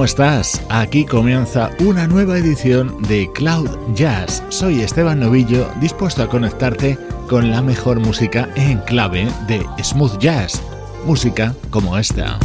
¿Cómo estás? Aquí comienza una nueva edición de Cloud Jazz. Soy Esteban Novillo, dispuesto a conectarte con la mejor música en clave de smooth jazz, música como esta.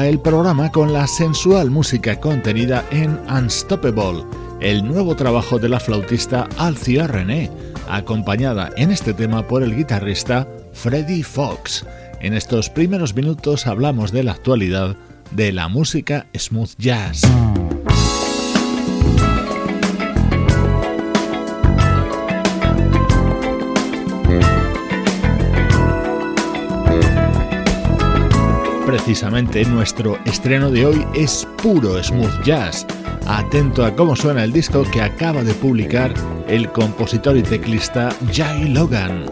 El programa con la sensual música contenida en Unstoppable, el nuevo trabajo de la flautista Alcia René, acompañada en este tema por el guitarrista Freddie Fox. En estos primeros minutos hablamos de la actualidad de la música smooth jazz. Precisamente nuestro estreno de hoy es puro smooth jazz. Atento a cómo suena el disco que acaba de publicar el compositor y teclista Jay Logan.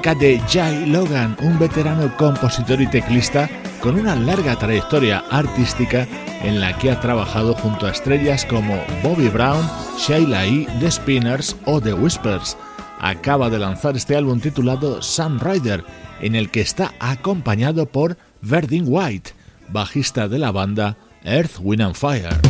Música de Jay Logan, un veterano compositor y teclista con una larga trayectoria artística en la que ha trabajado junto a estrellas como Bobby Brown, Sheila E., The Spinners o The Whispers. Acaba de lanzar este álbum titulado Sun Rider, en el que está acompañado por Verdin White, bajista de la banda Earth, Wind and Fire.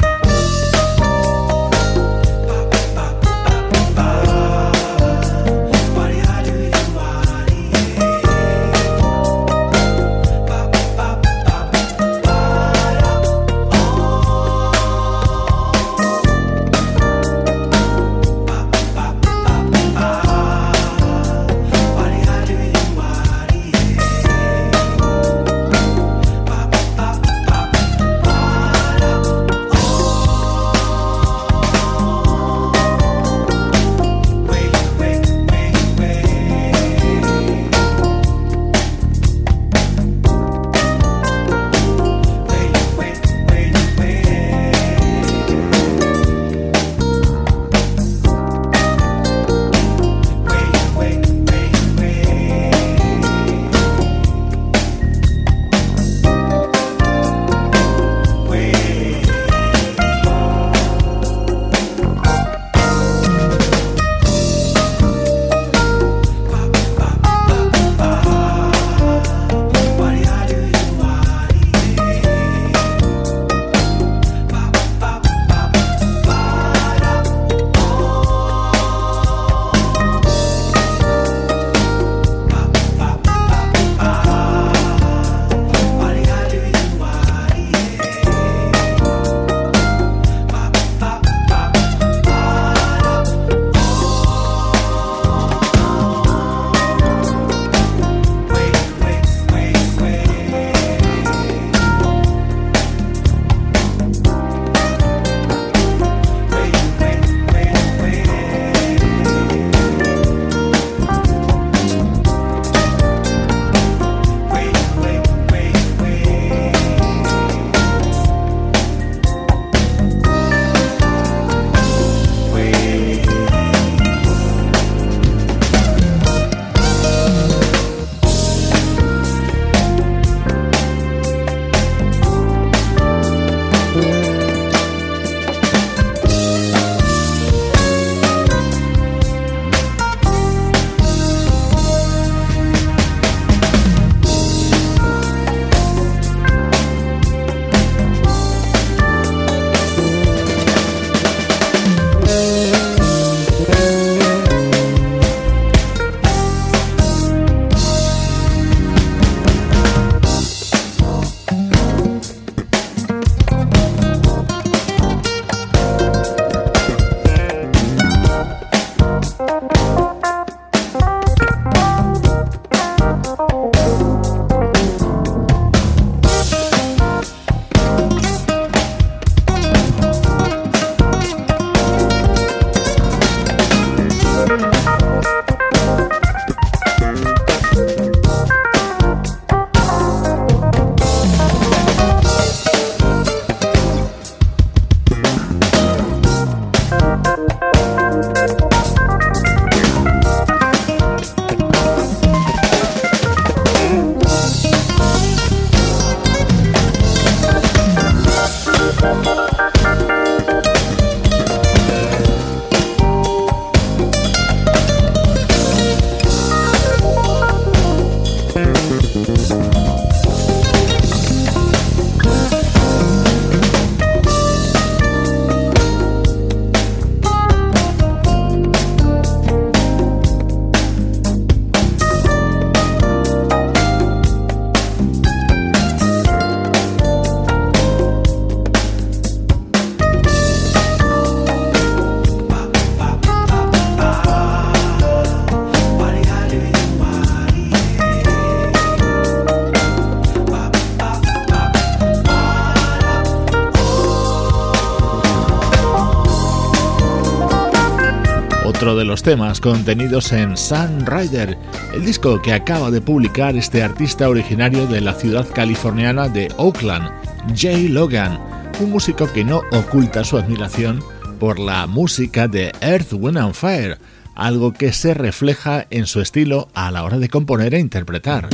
Los temas contenidos en Sun Rider, el disco que acaba de publicar este artista originario de la ciudad californiana de Oakland, Jay Logan, un músico que no oculta su admiración por la música de Earth, Wind and Fire, algo que se refleja en su estilo a la hora de componer e interpretar.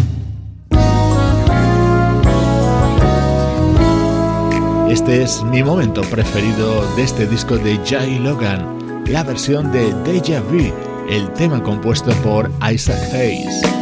Este es mi momento preferido de este disco de Jay Logan la versión de Deja Vu, el tema compuesto por Isaac Hayes.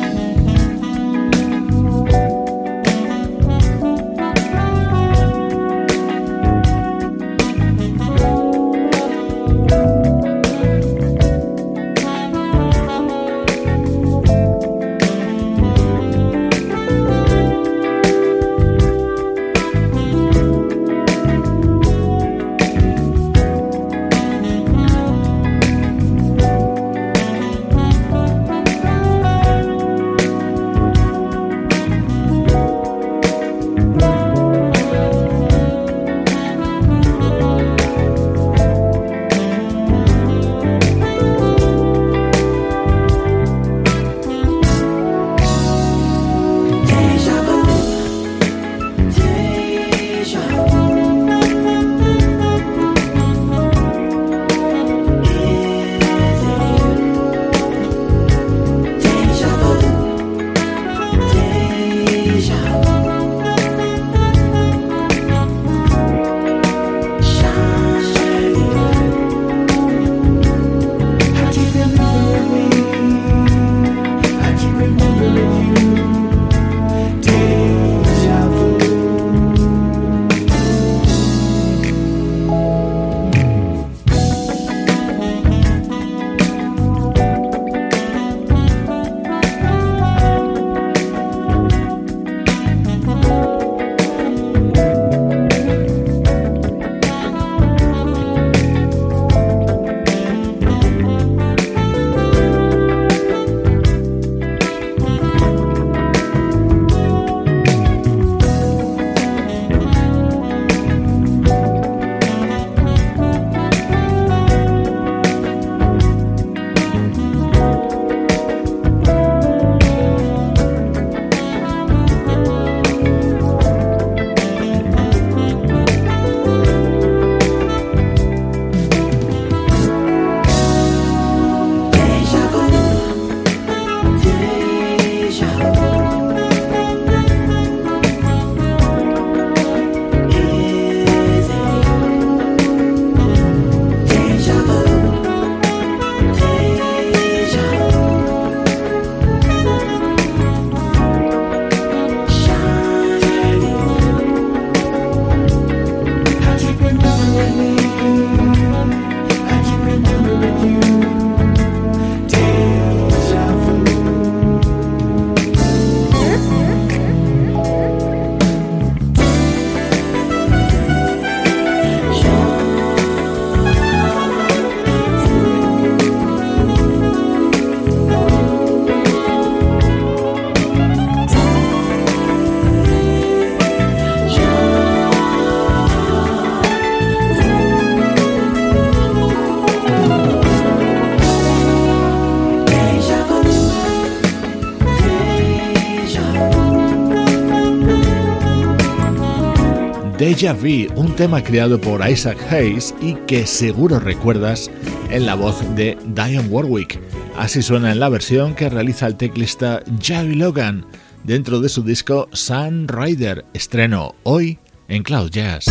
Deja Vu, un tema creado por Isaac Hayes y que seguro recuerdas en la voz de Diane Warwick. Así suena en la versión que realiza el teclista Javi Logan dentro de su disco Sun Rider, estreno hoy en Cloud Jazz.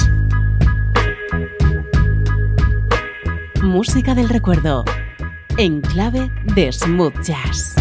Música del recuerdo en clave de smooth jazz.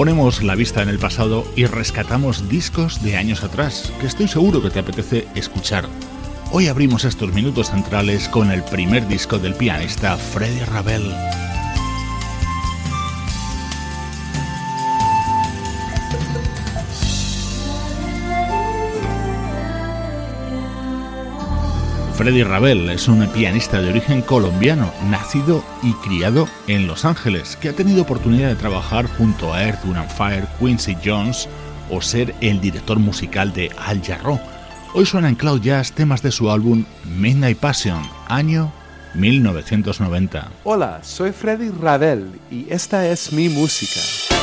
Ponemos la vista en el pasado y rescatamos discos de años atrás, que estoy seguro que te apetece escuchar. Hoy abrimos estos minutos centrales con el primer disco del pianista Freddy Ravel. Freddy Ravel es un pianista de origen colombiano, nacido y criado en Los Ángeles, que ha tenido oportunidad de trabajar junto a Earth, Wind Fire, Quincy Jones o ser el director musical de Al Jarreau. Hoy suena en Cloud Jazz temas de su álbum Midnight Passion, año 1990. Hola, soy Freddy Ravel y esta es mi música.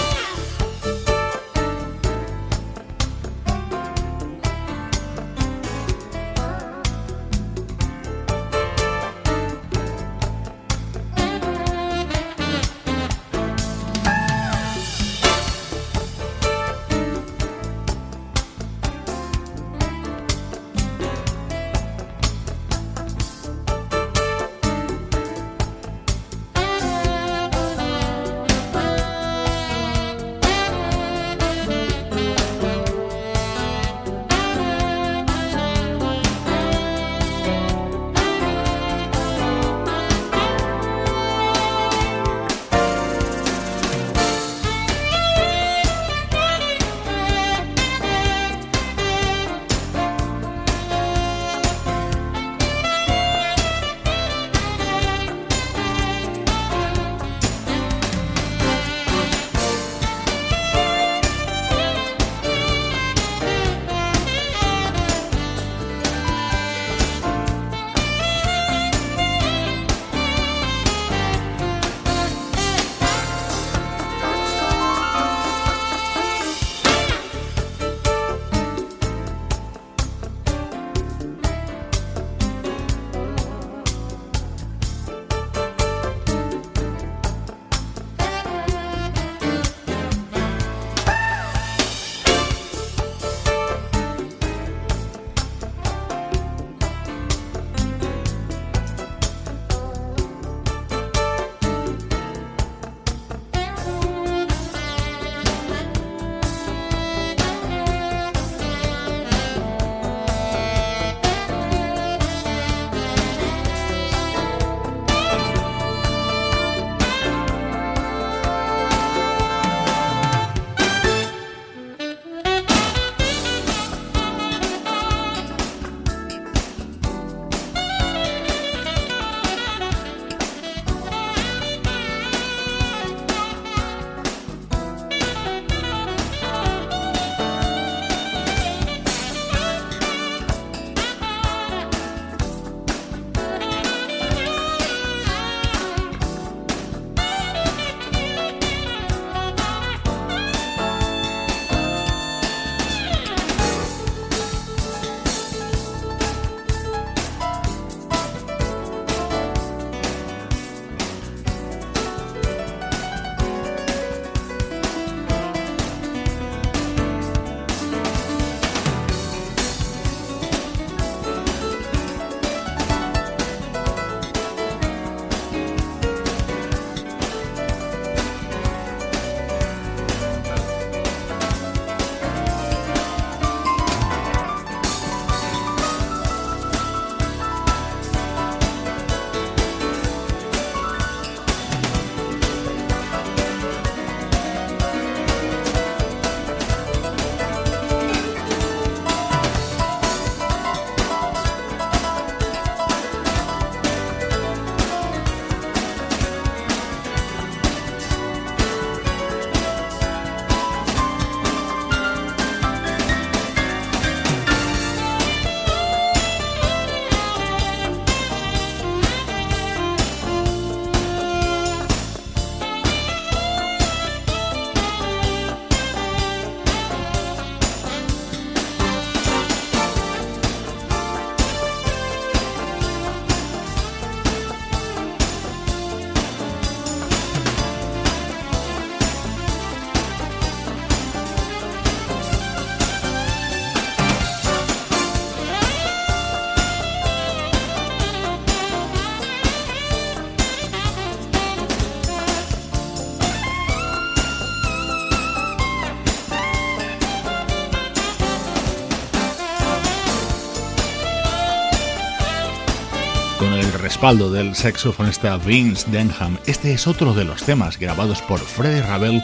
Respaldo del saxofonista Vince Denham. Este es otro de los temas grabados por Freddie Ravel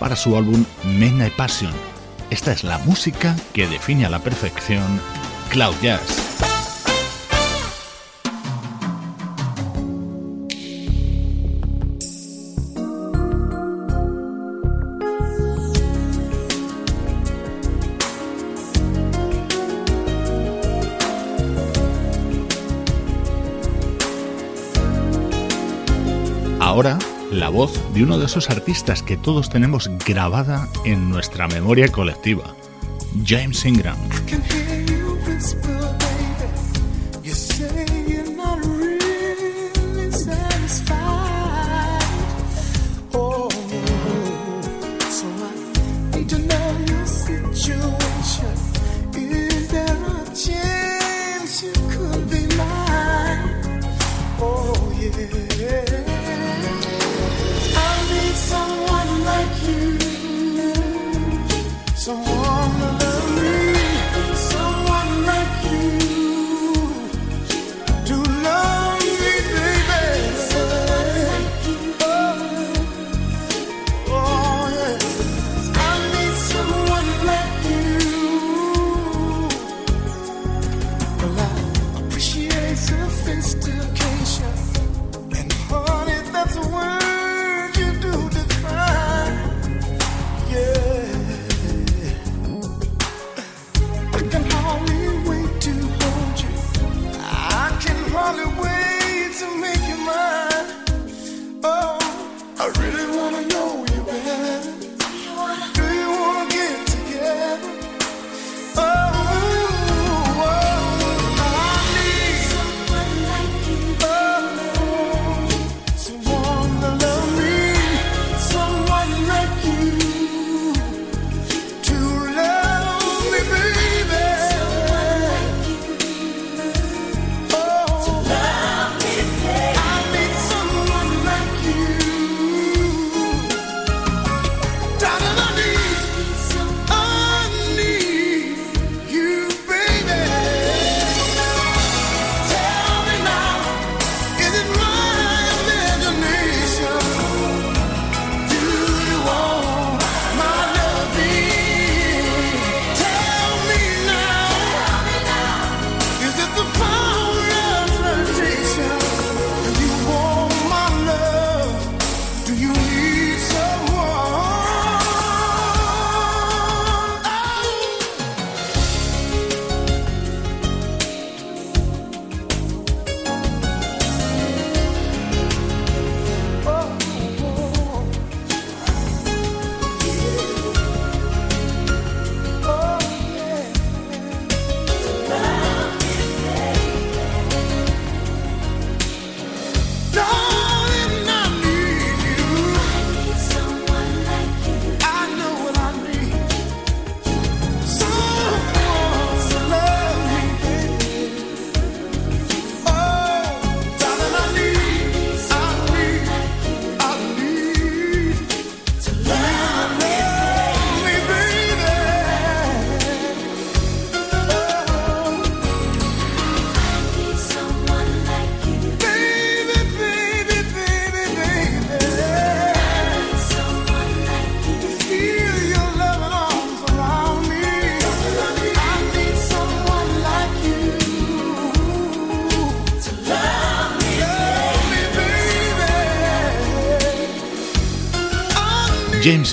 para su álbum Midnight Passion. Esta es la música que define a la perfección Cloud Jazz. De uno de esos artistas que todos tenemos grabada en nuestra memoria colectiva, James Ingram.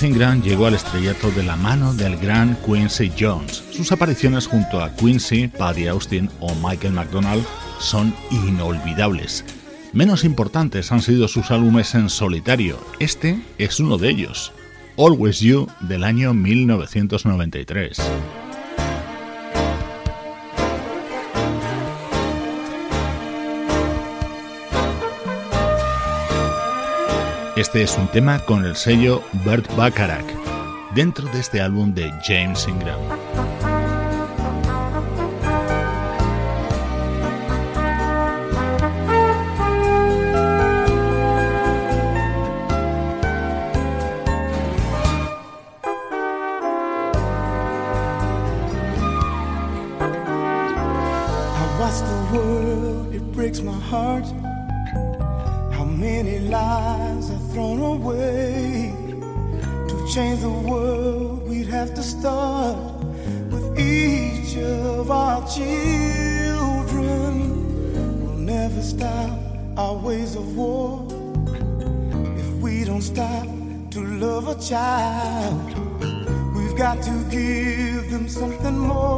Ingram llegó al estrellato de la mano del gran Quincy Jones. Sus apariciones junto a Quincy, Paddy Austin o Michael McDonald son inolvidables. Menos importantes han sido sus álbumes en solitario. Este es uno de ellos, Always You del año 1993. Este es un tema con el sello Bert Bacharach, dentro de este álbum de James Ingram. to give them something more.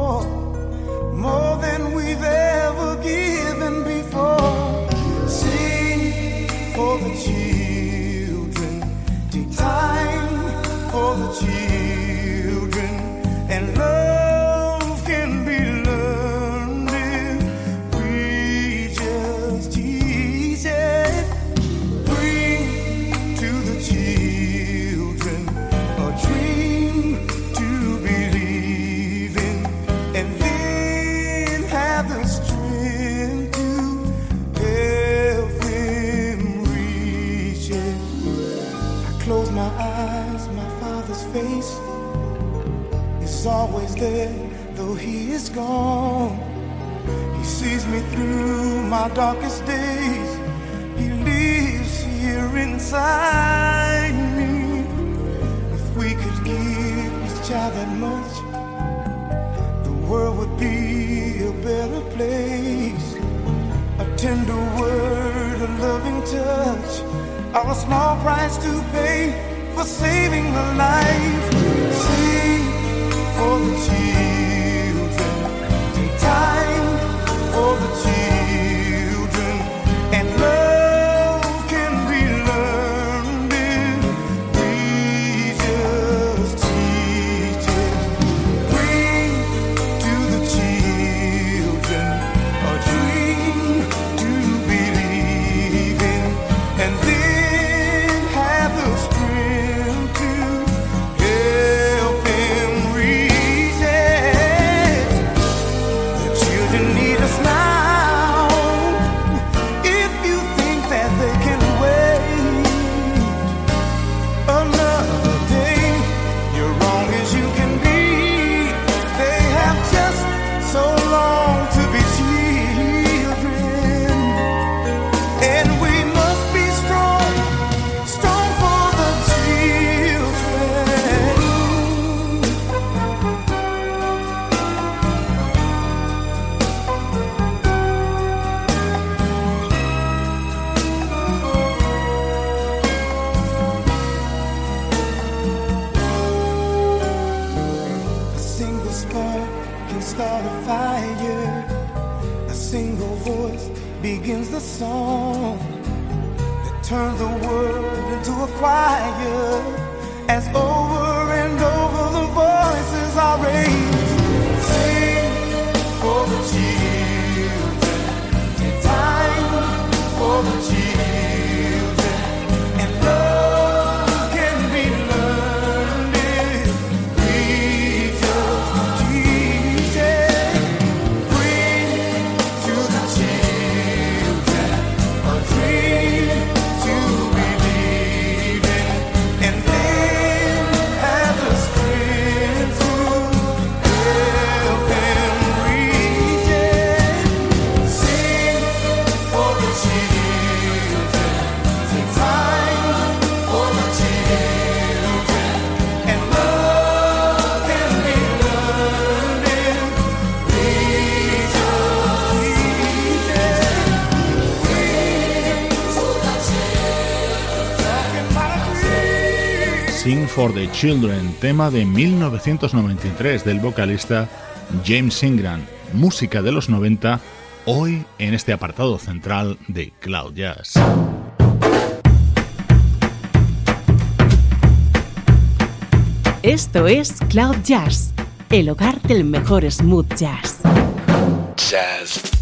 tender word, a loving touch, are a small price to pay for saving a life. Sing for the children, in time for the children. turn the world into a choir as over and over the voices are raised. Sing for the children, time for the children. the Children, tema de 1993 del vocalista James Ingram, música de los 90, hoy en este apartado central de Cloud Jazz. Esto es Cloud Jazz, el hogar del mejor smooth jazz. Jazz.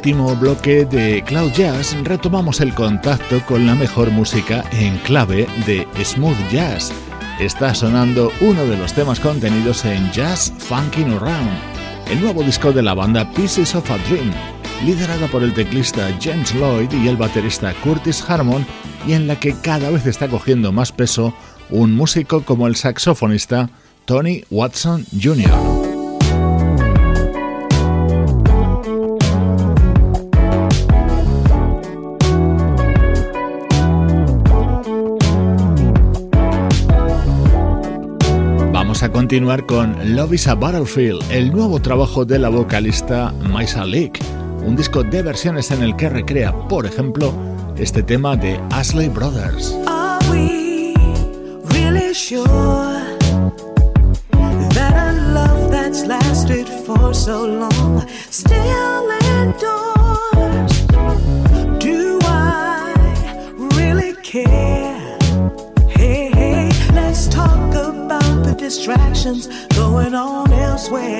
Último bloque de Cloud Jazz retomamos el contacto con la mejor música en clave de smooth jazz. Está sonando uno de los temas contenidos en Jazz Funkin' Around, el nuevo disco de la banda Pieces of a Dream, liderada por el teclista James Lloyd y el baterista Curtis Harmon, y en la que cada vez está cogiendo más peso un músico como el saxofonista Tony Watson Jr. continuar con Love is a Battlefield, el nuevo trabajo de la vocalista Maisa Leak, un disco de versiones en el que recrea, por ejemplo, este tema de Ashley Brothers. Are we really sure that a love that's lasted for so long still? Going on elsewhere.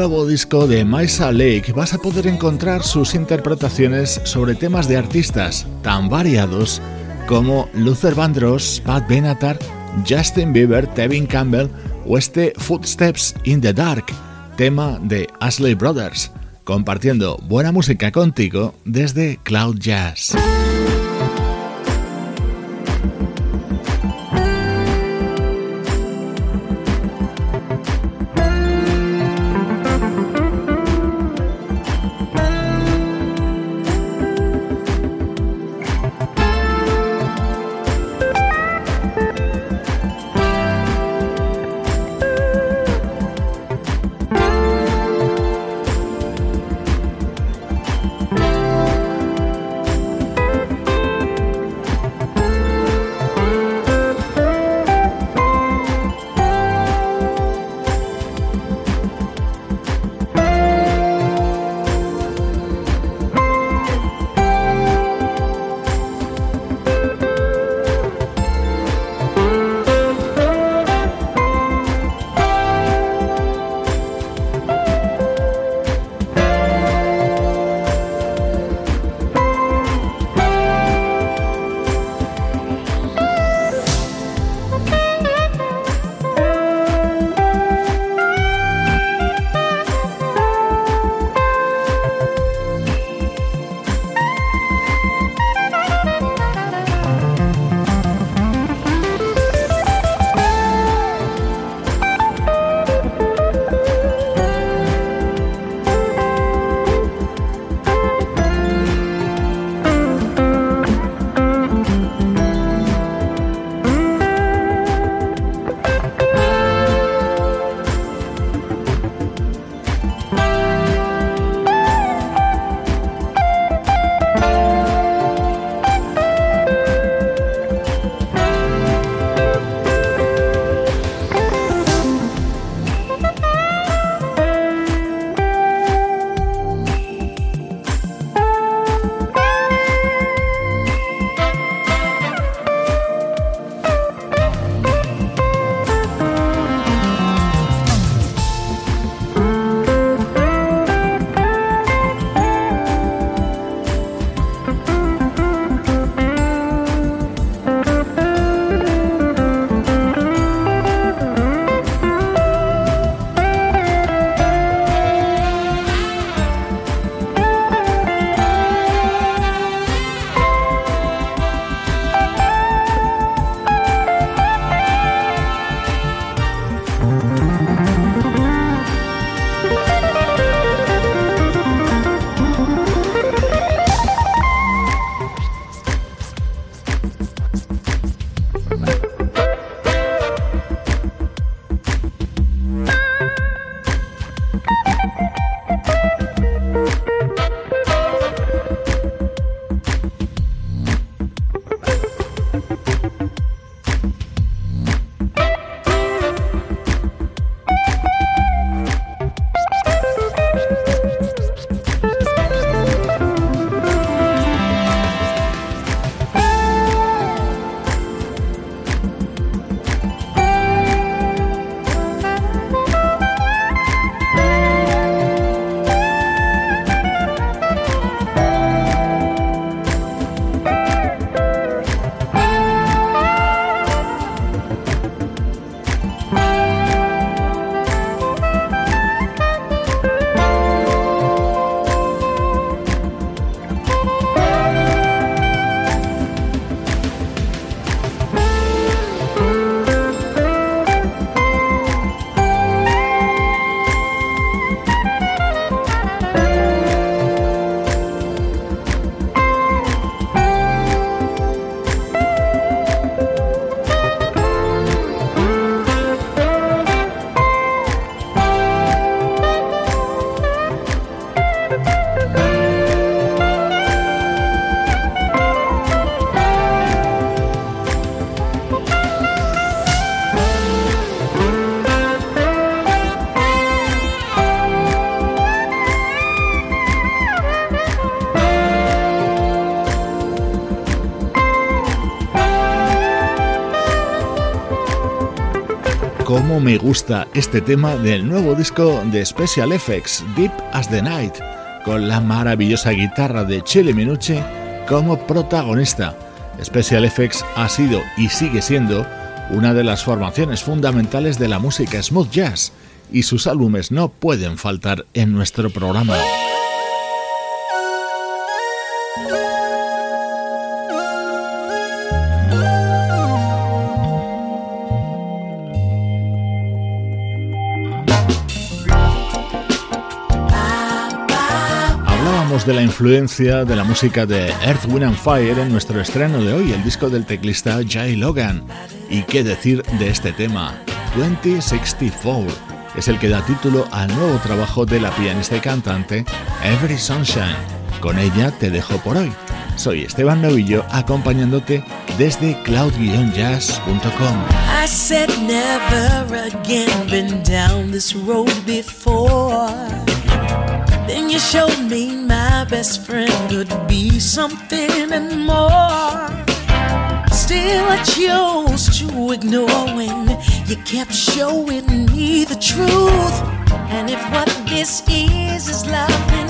Nuevo disco de Maisa Lake vas a poder encontrar sus interpretaciones sobre temas de artistas tan variados como Luther Vandross, Pat Benatar, Justin Bieber, Tevin Campbell o este Footsteps in the Dark, tema de Ashley Brothers, compartiendo buena música contigo desde Cloud Jazz. Cómo me gusta este tema del nuevo disco de Special Effects, Deep as the Night, con la maravillosa guitarra de Chile Minuche como protagonista. Special Effects ha sido y sigue siendo una de las formaciones fundamentales de la música smooth jazz y sus álbumes no pueden faltar en nuestro programa. De la influencia de la música de Earth, Wind and Fire en nuestro estreno de hoy, el disco del teclista Jay Logan. ¿Y qué decir de este tema? 2064 es el que da título al nuevo trabajo de la pianista y cantante Every Sunshine. Con ella te dejo por hoy. Soy Esteban Novillo acompañándote desde cloud-jazz.com. Then you showed me my best friend could be something and more. Still, I chose to ignore when you kept showing me the truth. And if what this is is loving,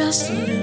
just.